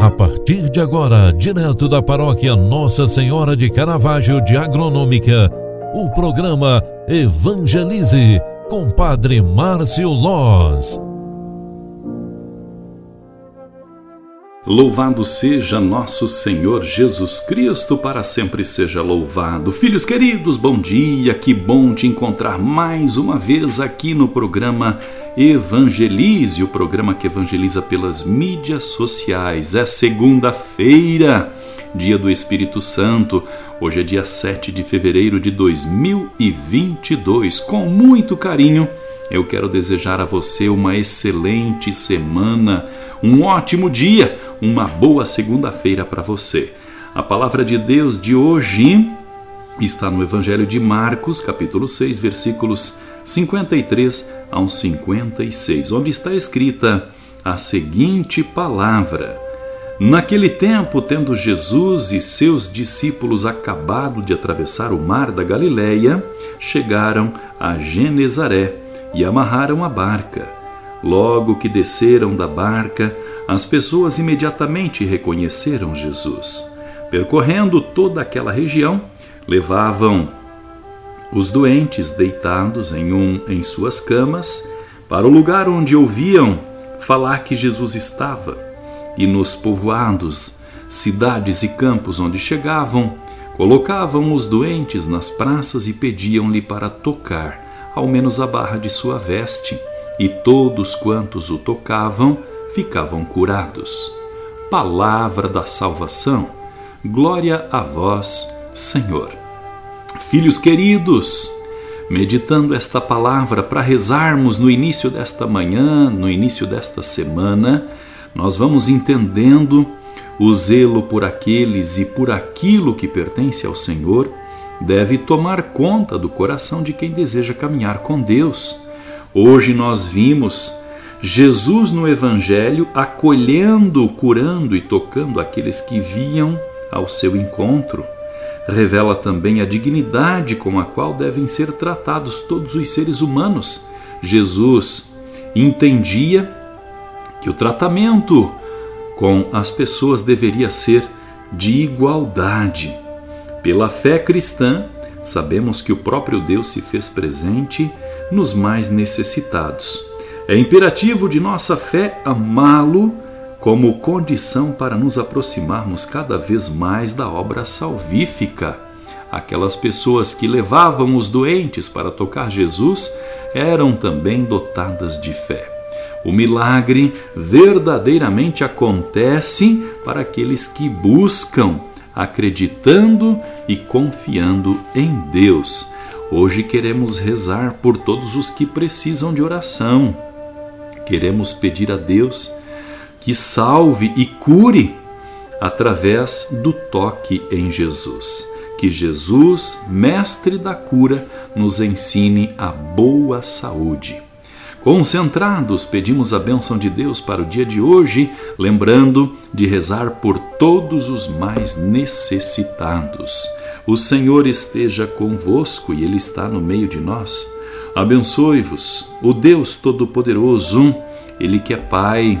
A partir de agora, direto da paróquia Nossa Senhora de Caravaggio de Agronômica, o programa Evangelize com Padre Márcio Loz. Louvado seja nosso Senhor Jesus Cristo, para sempre seja louvado. Filhos queridos, bom dia, que bom te encontrar mais uma vez aqui no programa Evangelize, o programa que evangeliza pelas mídias sociais. É segunda-feira, dia do Espírito Santo. Hoje é dia 7 de fevereiro de 2022. Com muito carinho, eu quero desejar a você uma excelente semana, um ótimo dia uma boa segunda-feira para você. A palavra de Deus de hoje está no Evangelho de Marcos, capítulo 6, versículos 53 ao 56, onde está escrita a seguinte palavra: Naquele tempo, tendo Jesus e seus discípulos acabado de atravessar o mar da Galileia, chegaram a Genezaré e amarraram a barca. Logo que desceram da barca, as pessoas imediatamente reconheceram Jesus. Percorrendo toda aquela região, levavam os doentes deitados em um em suas camas para o lugar onde ouviam falar que Jesus estava, e nos povoados, cidades e campos onde chegavam, colocavam os doentes nas praças e pediam-lhe para tocar, ao menos a barra de sua veste, e todos quantos o tocavam ficavam curados. Palavra da salvação, glória a vós, Senhor. Filhos queridos, meditando esta palavra para rezarmos no início desta manhã, no início desta semana, nós vamos entendendo o zelo por aqueles e por aquilo que pertence ao Senhor deve tomar conta do coração de quem deseja caminhar com Deus. Hoje nós vimos Jesus no Evangelho acolhendo, curando e tocando aqueles que viam ao seu encontro. Revela também a dignidade com a qual devem ser tratados todos os seres humanos. Jesus entendia que o tratamento com as pessoas deveria ser de igualdade. Pela fé cristã, sabemos que o próprio Deus se fez presente nos mais necessitados é imperativo de nossa fé amá-lo como condição para nos aproximarmos cada vez mais da obra salvífica. Aquelas pessoas que levavam os doentes para tocar Jesus eram também dotadas de fé. O milagre verdadeiramente acontece para aqueles que buscam, acreditando e confiando em Deus. Hoje queremos rezar por todos os que precisam de oração Queremos pedir a Deus que salve e cure através do toque em Jesus. Que Jesus, mestre da cura, nos ensine a boa saúde. Concentrados, pedimos a bênção de Deus para o dia de hoje, lembrando de rezar por todos os mais necessitados. O Senhor esteja convosco e Ele está no meio de nós. Abençoe-vos, o Deus Todo-Poderoso, Ele que é Pai,